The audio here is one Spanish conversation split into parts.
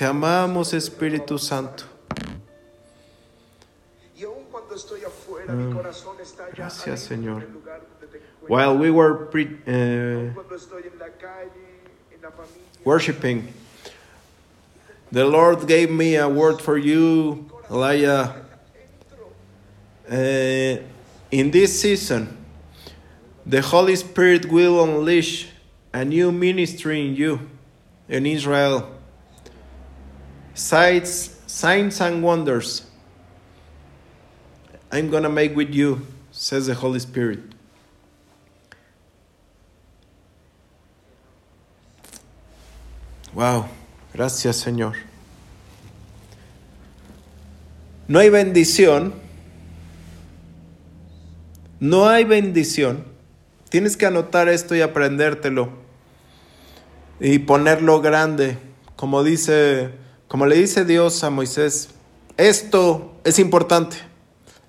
Te amamos, Espíritu Santo. Y aun cuando estoy afuera, mi corazón está allá Gracias, adentro, Señor. en el lugar donde te encuentras. While we were pre- uh, Cuando estoy en la calle, en la familia, worshiping, the Lord gave me a word for you, Elijah. Uh, in this season, the Holy Spirit will unleash a new ministry in you, in Israel. Signs, signs and wonders. I'm gonna make with you, says the Holy Spirit. Wow, gracias Señor. No hay bendición. No hay bendición. Tienes que anotar esto y aprendértelo. Y ponerlo grande. Como dice, como le dice Dios a Moisés. Esto es importante.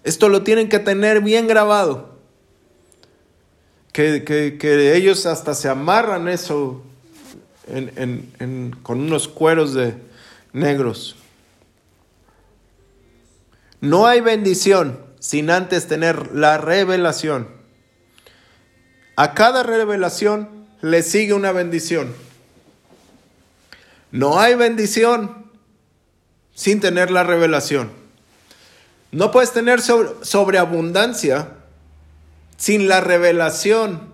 Esto lo tienen que tener bien grabado. Que, que- que ellos hasta se amarran eso en- en- en- con unos cueros de negros. No hay bendición sin antes tener la revelación. A cada revelación le sigue una bendición. No hay bendición sin tener la revelación. No puedes tener sobre- sobreabundancia sin la revelación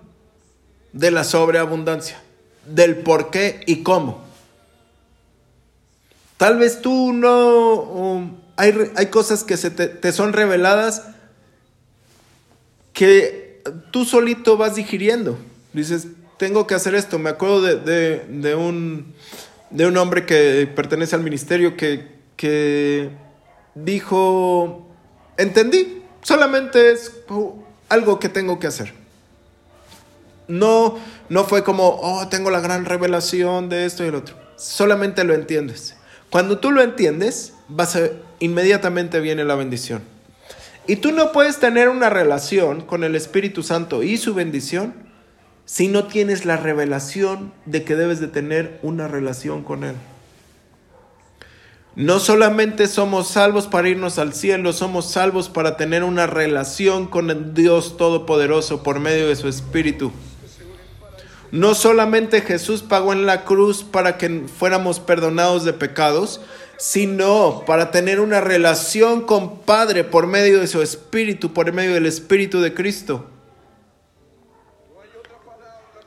de la sobreabundancia, del por qué y cómo. Tal vez tú no... um, hay, hay cosas que se te, te son reveladas que tú solito vas digiriendo. Dices, tengo que hacer esto. Me acuerdo de, de- de un, de un hombre que pertenece al ministerio que, que dijo, entendí, solamente es algo que tengo que hacer. No, no fue como, oh, tengo la gran revelación de esto y el otro. Solamente lo entiendes. Cuando tú lo entiendes, vas a, inmediatamente viene la bendición. Y tú no puedes tener una relación con el Espíritu Santo y su bendición si no tienes la revelación de que debes de tener una relación con Él. No solamente somos salvos para irnos al cielo, somos salvos para tener una relación con el Dios Todopoderoso por medio de su Espíritu. No solamente Jesús pagó en la cruz para que fuéramos perdonados de pecados, sino para tener una relación con Padre por medio de su Espíritu, por medio del Espíritu de Cristo.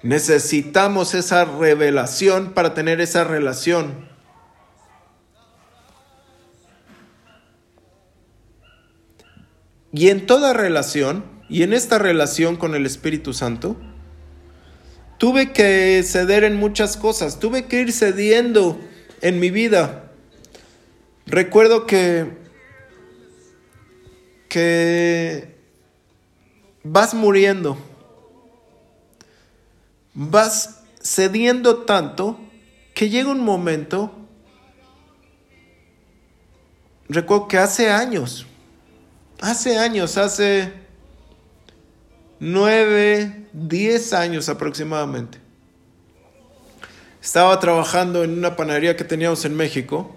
Necesitamos esa revelación para tener esa relación. Y en toda relación, y en esta relación con el Espíritu Santo, tuve que ceder en muchas cosas, tuve que ir cediendo en mi vida. Recuerdo que que vas muriendo. Vas cediendo tanto que llega un momento recuerdo que hace años hace años, hace nueve, diez años aproximadamente. Estaba trabajando en una panadería que teníamos en México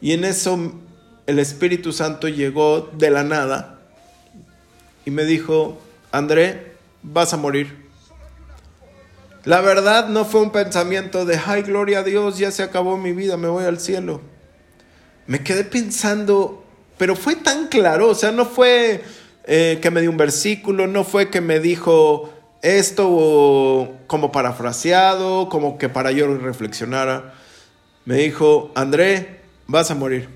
y en eso el Espíritu Santo llegó de la nada y me dijo, André, vas a morir. La verdad no fue un pensamiento de, ay, gloria a Dios, ya se acabó mi vida, me voy al cielo. Me quedé pensando, pero fue tan claro, o sea, no fue eh, que me dio un versículo, no fue que me dijo esto o como parafraseado, como que para yo reflexionara. Me dijo, André, vas a morir.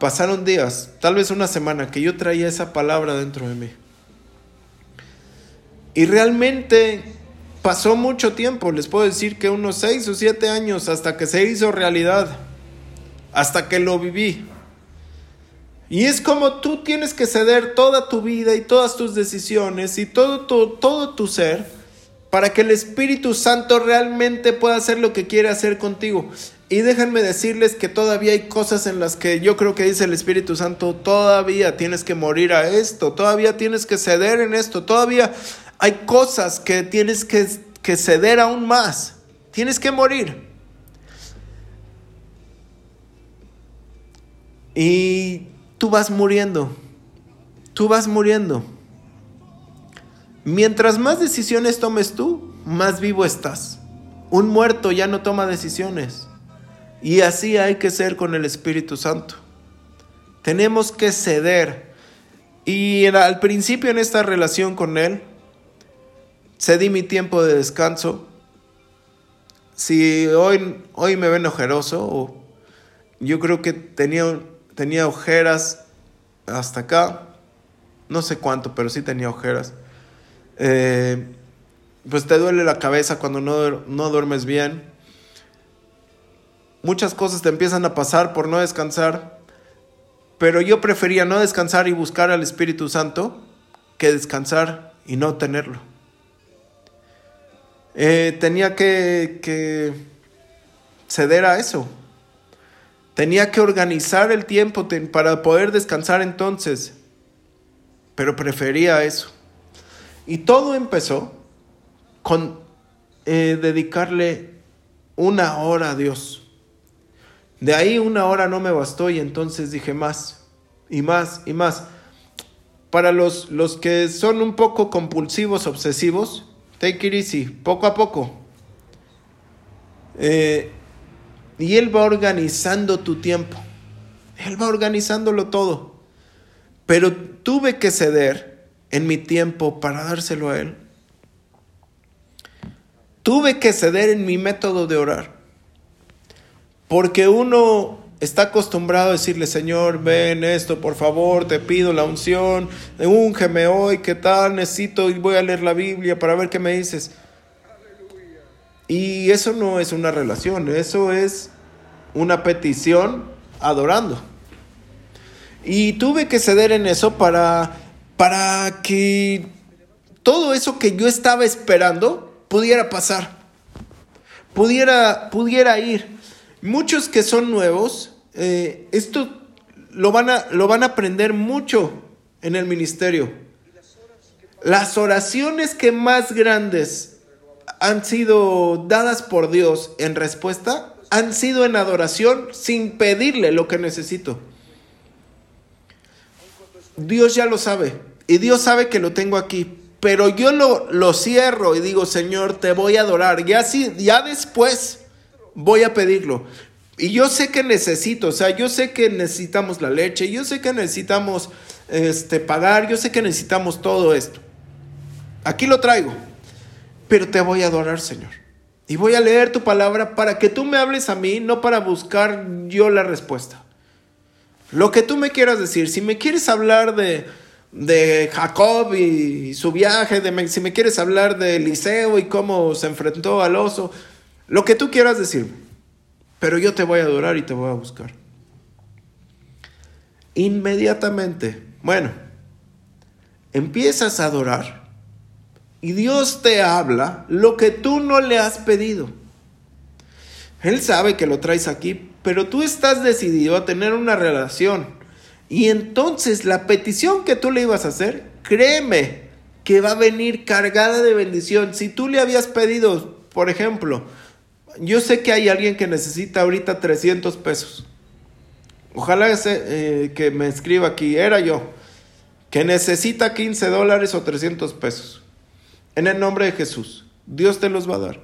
Pasaron días, tal vez una semana, que yo traía esa palabra dentro de mí. Y realmente pasó mucho tiempo, les puedo decir que unos seis o siete años hasta que se hizo realidad hasta que lo viví. Y es como tú tienes que ceder toda tu vida y todas tus decisiones y todo tu, todo tu ser para que el Espíritu Santo realmente pueda hacer lo que quiere hacer contigo. Y déjenme decirles que todavía hay cosas en las que yo creo que dice el Espíritu Santo, todavía tienes que morir a esto, todavía tienes que ceder en esto, todavía hay cosas que tienes que, que ceder aún más, tienes que morir. Y tú vas muriendo. Tú vas muriendo. Mientras más decisiones tomes tú, más vivo estás. Un muerto ya no toma decisiones. Y así hay que ser con el Espíritu Santo. Tenemos que ceder. Y al principio en esta relación con Él, cedí mi tiempo de descanso. Si hoy, hoy me ven ojeroso, yo creo que tenía, tenía ojeras hasta acá. No sé cuánto, pero sí tenía ojeras. Eh, pues te duele la cabeza cuando no, no duermes bien. Muchas cosas te empiezan a pasar por no descansar. Pero yo prefería no descansar y buscar al Espíritu Santo que descansar y no tenerlo. Eh, tenía que, que ceder a eso. Tenía que organizar el tiempo para poder descansar entonces. Pero prefería eso. Y todo empezó con eh, dedicarle una hora a Dios. De ahí una hora no me bastó y entonces dije más y más y más. Para los, los que son un poco compulsivos, obsesivos, take it easy, poco a poco. Eh, y Él va organizando tu tiempo. Él va organizándolo todo. Pero tuve que ceder en mi tiempo para dárselo a Él. Tuve que ceder en mi método de orar. Porque uno está acostumbrado a decirle, Señor, ven esto, por favor, te pido la unción, úngeme hoy, ¿qué tal? Necesito y voy a leer la Biblia para ver qué me dices. Y eso no es una relación, eso es una petición adorando. Y tuve que ceder en eso para, para que todo eso que yo estaba esperando pudiera pasar, pudiera, pudiera ir. Muchos que son nuevos, eh, esto lo van, a, lo van a aprender mucho en el ministerio. Las oraciones que más grandes han sido dadas por Dios en respuesta han sido en adoración sin pedirle lo que necesito. Dios ya lo sabe y Dios sabe que lo tengo aquí, pero yo lo, lo cierro y digo, Señor, te voy a adorar. Ya, sí, ya después voy a pedirlo. Y yo sé que necesito, o sea, yo sé que necesitamos la leche, yo sé que necesitamos este, pagar, yo sé que necesitamos todo esto. Aquí lo traigo, pero te voy a adorar, Señor. Y voy a leer tu palabra para que tú me hables a mí, no para buscar yo la respuesta. Lo que tú me quieras decir, si me quieres hablar de, de Jacob y su viaje, de, si me quieres hablar de Eliseo y cómo se enfrentó al oso, lo que tú quieras decir, pero yo te voy a adorar y te voy a buscar. Inmediatamente, bueno, empiezas a adorar y Dios te habla lo que tú no le has pedido. Él sabe que lo traes aquí, pero tú estás decidido a tener una relación. Y entonces la petición que tú le ibas a hacer, créeme que va a venir cargada de bendición. Si tú le habías pedido, por ejemplo, yo sé que hay alguien que necesita ahorita 300 pesos. Ojalá ese, eh, que me escriba aquí, era yo, que necesita 15 dólares o 300 pesos. En el nombre de Jesús, Dios te los va a dar.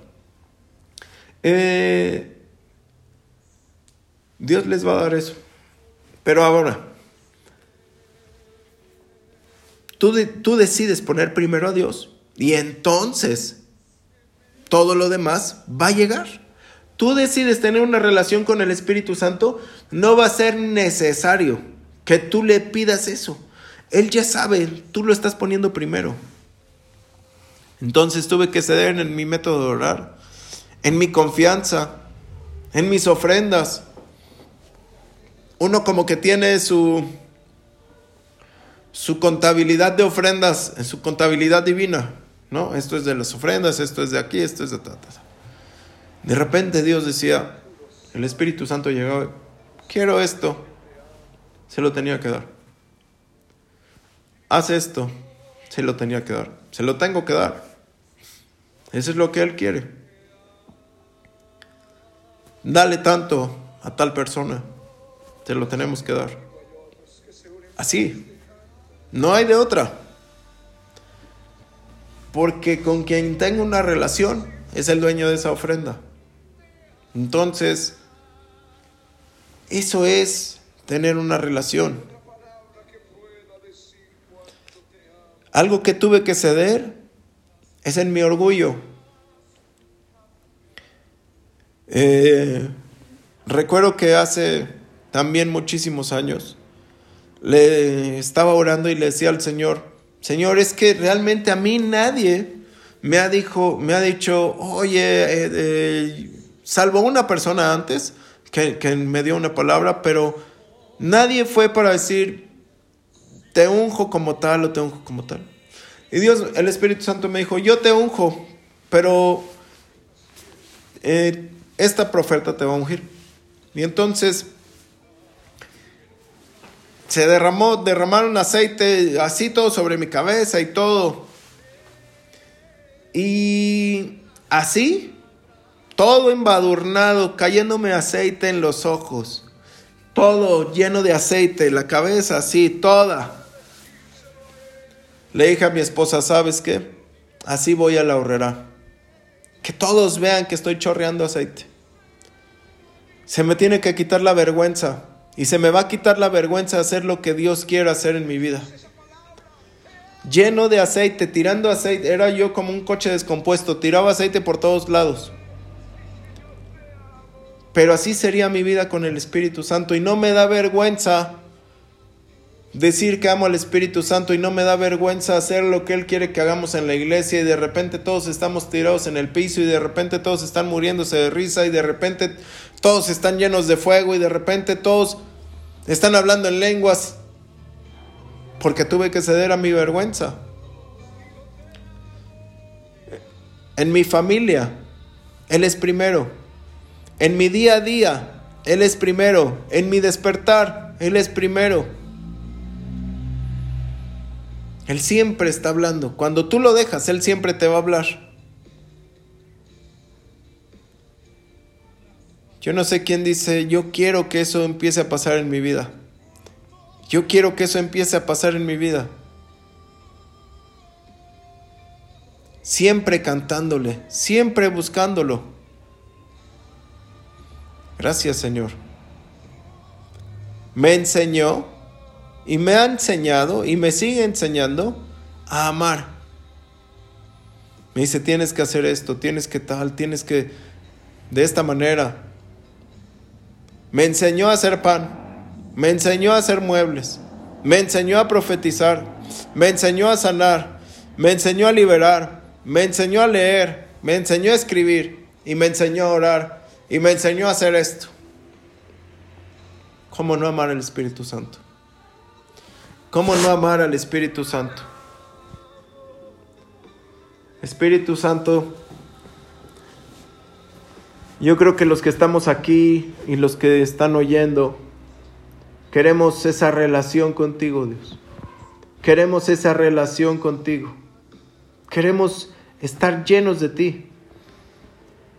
Eh, Dios les va a dar eso. Pero ahora, tú, tú decides poner primero a Dios y entonces todo lo demás va a llegar tú decides tener una relación con el Espíritu Santo, no va a ser necesario que tú le pidas eso. Él ya sabe, tú lo estás poniendo primero. Entonces tuve que ceder en mi método de orar, en mi confianza, en mis ofrendas. Uno como que tiene su su contabilidad de ofrendas, en su contabilidad divina, ¿no? Esto es de las ofrendas, esto es de aquí, esto es de ta, de repente Dios decía, el Espíritu Santo llegaba, quiero esto, se lo tenía que dar. Haz esto, se lo tenía que dar, se lo tengo que dar. Eso es lo que Él quiere. Dale tanto a tal persona. te lo tenemos que dar. Así. No hay de otra. Porque con quien tenga una relación es el dueño de esa ofrenda. Entonces, eso es tener una relación. Algo que tuve que ceder es en mi orgullo. Eh, recuerdo que hace también muchísimos años le estaba orando y le decía al Señor, Señor, es que realmente a mí nadie me ha, dijo, me ha dicho, oye, eh, salvo una persona antes que, que me dio una palabra, pero nadie fue para decir, te unjo como tal o te unjo como tal. Y Dios, el Espíritu Santo me dijo, yo te unjo, pero eh, esta profeta te va a ungir. Y entonces se derramó, derramaron aceite así todo sobre mi cabeza y todo. Y así, todo embadurnado, cayéndome aceite en los ojos, todo lleno de aceite, la cabeza así, toda. Le dije a mi esposa, ¿sabes qué? Así voy a la horrera. Que todos vean que estoy chorreando aceite. Se me tiene que quitar la vergüenza. Y se me va a quitar la vergüenza de hacer lo que Dios quiere hacer en mi vida. Lleno de aceite, tirando aceite. Era yo como un coche descompuesto. Tiraba aceite por todos lados. Pero así sería mi vida con el Espíritu Santo. Y no me da vergüenza decir que amo al Espíritu Santo y no me da vergüenza hacer lo que Él quiere que hagamos en la iglesia y de repente todos estamos tirados en el piso y de repente todos están muriéndose de risa y de repente todos están llenos de fuego y de repente todos están hablando en lenguas porque tuve que ceder a mi vergüenza. En mi familia, Él es primero. En mi día a día, Él es primero. En mi despertar, Él es primero. Él siempre está hablando. Cuando tú lo dejas, Él siempre te va a hablar. Yo no sé quién dice, yo quiero que eso empiece a pasar en mi vida. Yo quiero que eso empiece a pasar en mi vida. Siempre cantándole, siempre buscándolo. Gracias Señor. Me enseñó y me ha enseñado y me sigue enseñando a amar. Me dice, tienes que hacer esto, tienes que tal, tienes que de esta manera. Me enseñó a hacer pan, me enseñó a hacer muebles, me enseñó a profetizar, me enseñó a sanar, me enseñó a liberar, me enseñó a leer, me enseñó a escribir y me enseñó a orar y me enseñó a hacer esto. ¿Cómo no amar al Espíritu Santo? ¿Cómo no amar al Espíritu Santo? Espíritu Santo, yo creo que los que estamos aquí y los que están oyendo, queremos esa relación contigo, Dios. Queremos esa relación contigo. Queremos estar llenos de ti.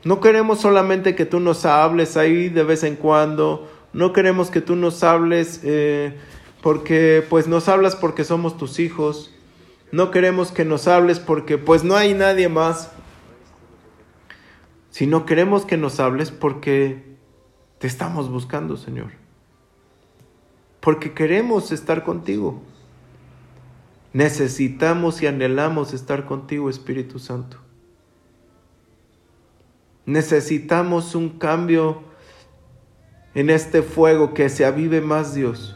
No queremos solamente que tú nos hables ahí de vez en cuando. No queremos que tú nos hables eh, porque pues nos hablas porque somos tus hijos. No queremos que nos hables porque pues no hay nadie más. Sino queremos que nos hables porque te estamos buscando, Señor. Porque queremos estar contigo. Necesitamos y anhelamos estar contigo, Espíritu Santo. Necesitamos un cambio en este fuego que se avive más, Dios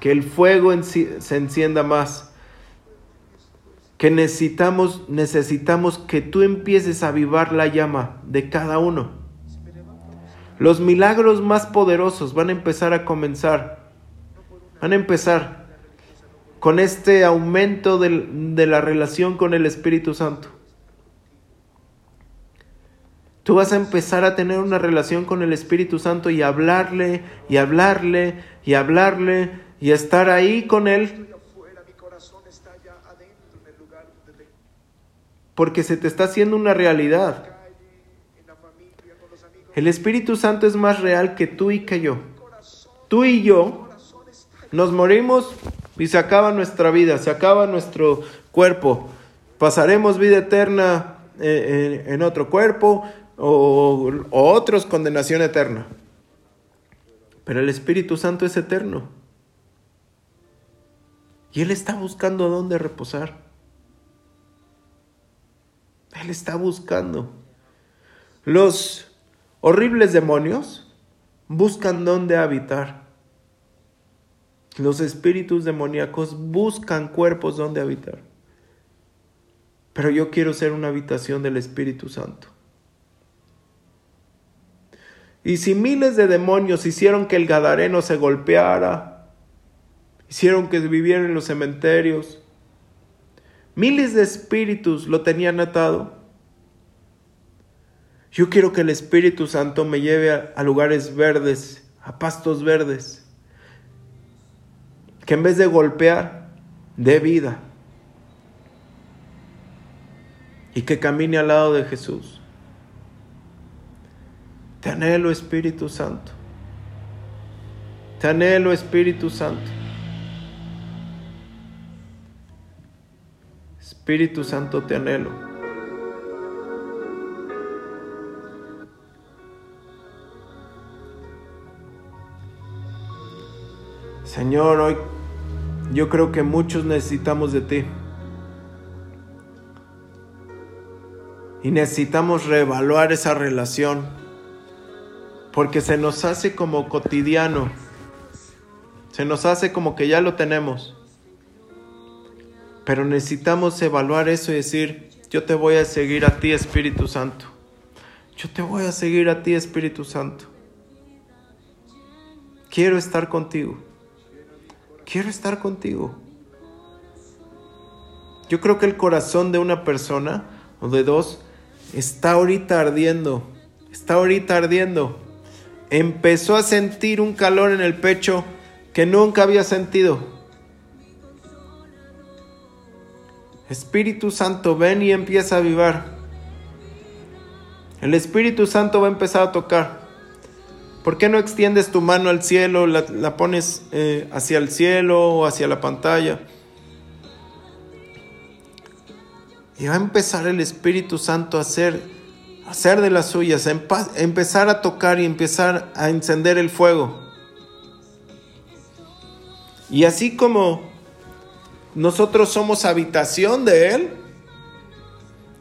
que el fuego se encienda más, que necesitamos, necesitamos que tú empieces a avivar la llama de cada uno. Los milagros más poderosos van a empezar a comenzar, van a empezar con este aumento de la relación con el Espíritu Santo. Tú vas a empezar a tener una relación con el Espíritu Santo y hablarle y hablarle y hablarle y estar ahí con Él. Porque se te está haciendo una realidad. El Espíritu Santo es más real que tú y que yo. tú y yo nos morimos y se acaba nuestra vida, se acaba nuestro cuerpo. Pasaremos vida eterna eh, en, en otro cuerpo o, o otros condenación eterna. Pero el Espíritu Santo es eterno. Y Él está buscando dónde reposar. Él está buscando. Los horribles demonios buscan dónde habitar. Los espíritus demoníacos buscan cuerpos donde habitar. Pero yo quiero ser una habitación del Espíritu Santo. Y si miles de demonios hicieron que el Gadareno se golpeara, hicieron que viviera en los cementerios, miles de espíritus lo tenían atado, yo quiero que el Espíritu Santo me lleve a, a lugares verdes, a pastos verdes, que en vez de golpear, dé vida y que camine al lado de Jesús. Te anhelo Espíritu Santo. Te anhelo Espíritu Santo. Espíritu Santo, te anhelo. Señor, hoy yo creo que muchos necesitamos de ti. Y necesitamos reevaluar esa relación. Porque se nos hace como cotidiano. Se nos hace como que ya lo tenemos. Pero necesitamos evaluar eso y decir, yo te voy a seguir a ti, Espíritu Santo. Yo te voy a seguir a ti, Espíritu Santo. Quiero estar contigo. Quiero estar contigo. Yo creo que el corazón de una persona o de dos está ahorita ardiendo. Está ahorita ardiendo. Empezó a sentir un calor en el pecho que nunca había sentido. Espíritu Santo, ven y empieza a avivar. El Espíritu Santo va a empezar a tocar. ¿Por qué no extiendes tu mano al cielo, la, pones eh, hacia el cielo o hacia la pantalla? Y va a empezar el Espíritu Santo a hacer, a hacer de las suyas, a, a empezar a tocar y empezar a encender el fuego. Y así como nosotros somos habitación de Él,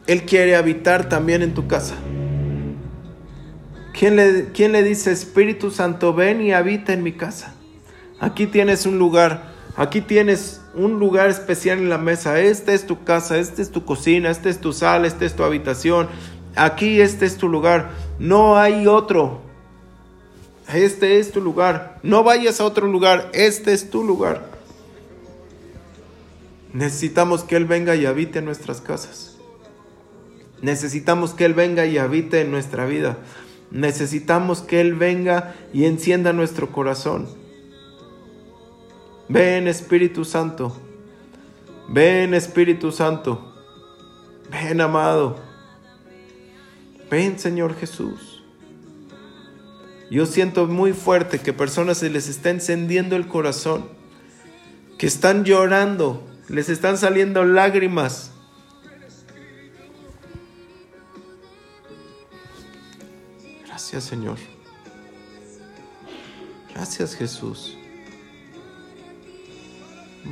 Él quiere habitar también en tu casa. ¿Quién le, quién le dice, Espíritu Santo, ven y habita en mi casa? Aquí tienes un lugar, aquí tienes un lugar especial en la mesa. Esta es tu casa, esta es tu cocina, esta es tu sala, esta es tu habitación. Aquí este es tu lugar. No hay otro. Este es tu lugar. No vayas a otro lugar. Este es tu lugar. Necesitamos que Él venga y habite en nuestras casas. Necesitamos que Él venga y habite en nuestra vida. Necesitamos que Él venga y encienda nuestro corazón. Ven Espíritu Santo. Ven Espíritu Santo. Ven amado. Ven Señor Jesús. Yo siento muy fuerte que personas se les está encendiendo el corazón. Que están llorando. Les están saliendo lágrimas. Gracias Señor. Gracias Jesús.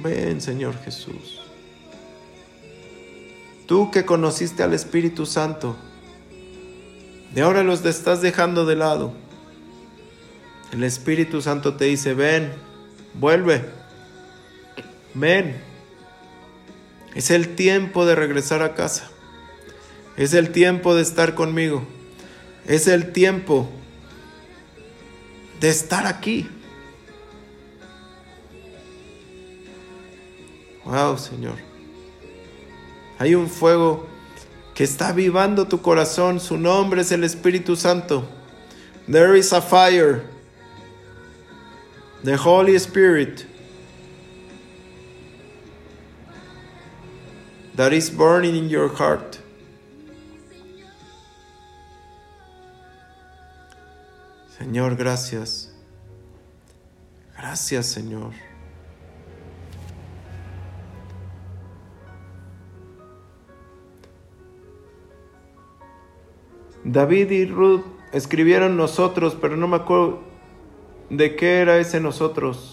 Ven Señor Jesús. Tú que conociste al Espíritu Santo, de ahora los estás dejando de lado. El Espíritu Santo te dice, ven, vuelve, ven. Es el tiempo de regresar a casa. Es el tiempo de estar conmigo. Es el tiempo de estar aquí. Wow, Señor. Hay un fuego que está avivando tu corazón. Su nombre es el Espíritu Santo. There is a fire. The Holy Spirit that is burning in your heart. Señor, gracias. Gracias, Señor. David y Ruth escribieron nosotros, pero no me acuerdo de qué era ese nosotros.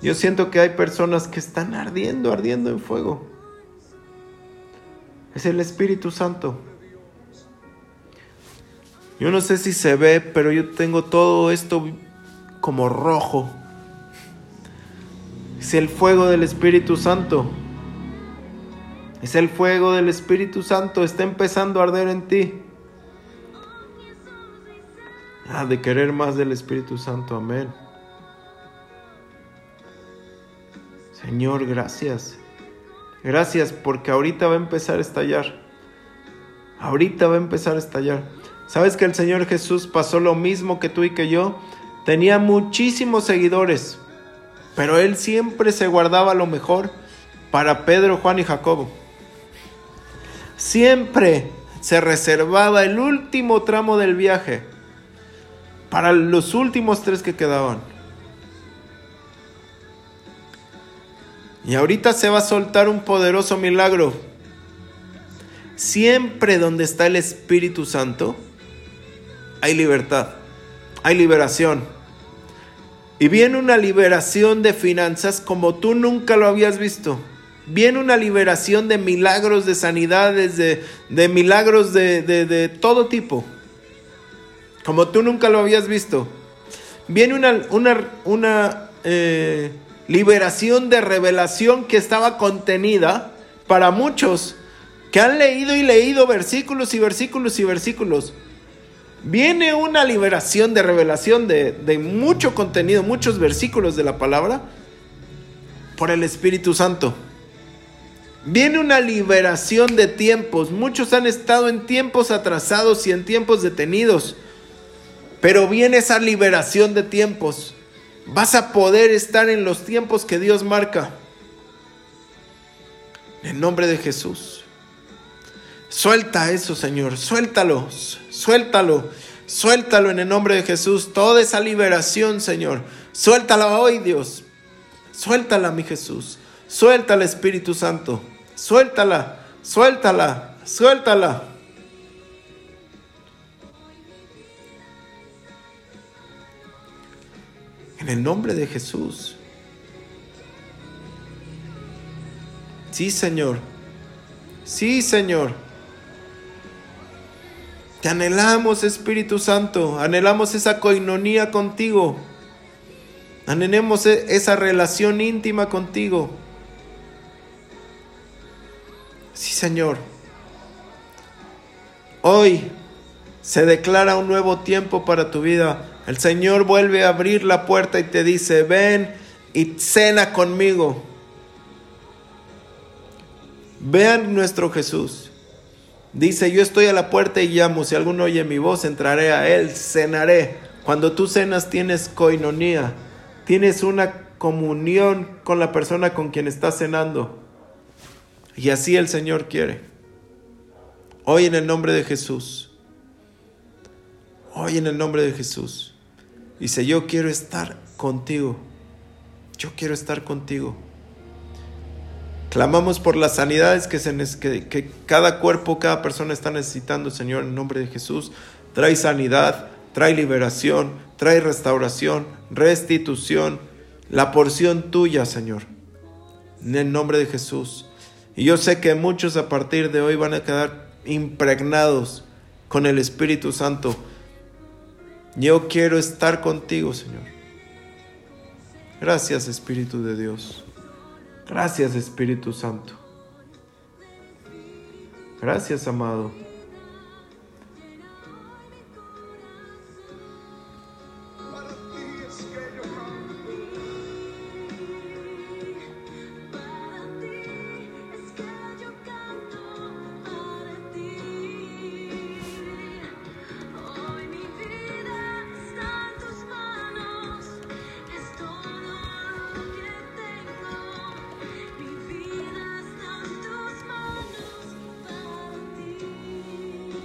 Yo siento que hay personas que están ardiendo, ardiendo en fuego. Es el Espíritu Santo. Yo no sé si se ve, pero yo tengo todo esto como rojo. Es el fuego del Espíritu Santo. Es el fuego del Espíritu Santo. Está empezando a arder en ti. Ah, de querer más del Espíritu Santo. Amén. Señor, gracias. Gracias porque ahorita va a empezar a estallar. Ahorita va a empezar a estallar. ¿Sabes que el Señor Jesús pasó lo mismo que tú y que yo? Tenía muchísimos seguidores, pero Él siempre se guardaba lo mejor para Pedro, Juan y Jacobo. Siempre se reservaba el último tramo del viaje para los últimos tres que quedaban. Y ahorita se va a soltar un poderoso milagro. Siempre donde está el Espíritu Santo, hay libertad, hay liberación. Y viene una liberación de finanzas como tú nunca lo habías visto. Viene una liberación de milagros, de sanidades, de, de milagros de, de, todo tipo. Como tú nunca lo habías visto. Viene una, eh, liberación de revelación que estaba contenida para muchos que han leído y leído versículos y versículos y versículos. Viene una liberación de revelación de, de mucho contenido, muchos versículos de la palabra por el Espíritu Santo. Viene una liberación de tiempos. Muchos han estado en tiempos atrasados y en tiempos detenidos. Pero viene esa liberación de tiempos vas a poder estar en los tiempos que Dios marca. En nombre de Jesús. Suelta eso, Señor. Suéltalo. Suéltalo. Suéltalo en el nombre de Jesús. Toda esa liberación, Señor. Suéltala hoy, Dios. Suéltala, mi Jesús. Suéltala, Espíritu Santo. Suéltala. Suéltala. Suéltala. En el nombre de Jesús. Sí, Señor. Sí, Señor. Te anhelamos, Espíritu Santo. Anhelamos esa coinonía contigo. Anhelemos e-, esa relación íntima contigo. Sí, Señor. Hoy se declara un nuevo tiempo para tu vida. El Señor vuelve a abrir la puerta y te dice, ven y cena conmigo. Vean nuestro Jesús. Dice, yo estoy a la puerta y llamo. Si alguno oye mi voz, entraré a él, cenaré. Cuando tú cenas tienes coinonía, tienes una comunión con la persona con quien estás cenando. Y así el Señor quiere. Hoy en el nombre de Jesús. Hoy en el nombre de Jesús. Dice, yo quiero estar contigo. Yo quiero estar contigo. Clamamos por las sanidades que, cada cuerpo, cada persona está necesitando, Señor, en nombre de Jesús. Trae sanidad, trae liberación, trae restauración, restitución, la porción tuya, Señor. En el nombre de Jesús. Y yo sé que muchos a partir de hoy van a quedar impregnados con el Espíritu Santo yo quiero estar contigo, Señor. Gracias, Espíritu de Dios. Gracias, Espíritu Santo. Gracias, amado.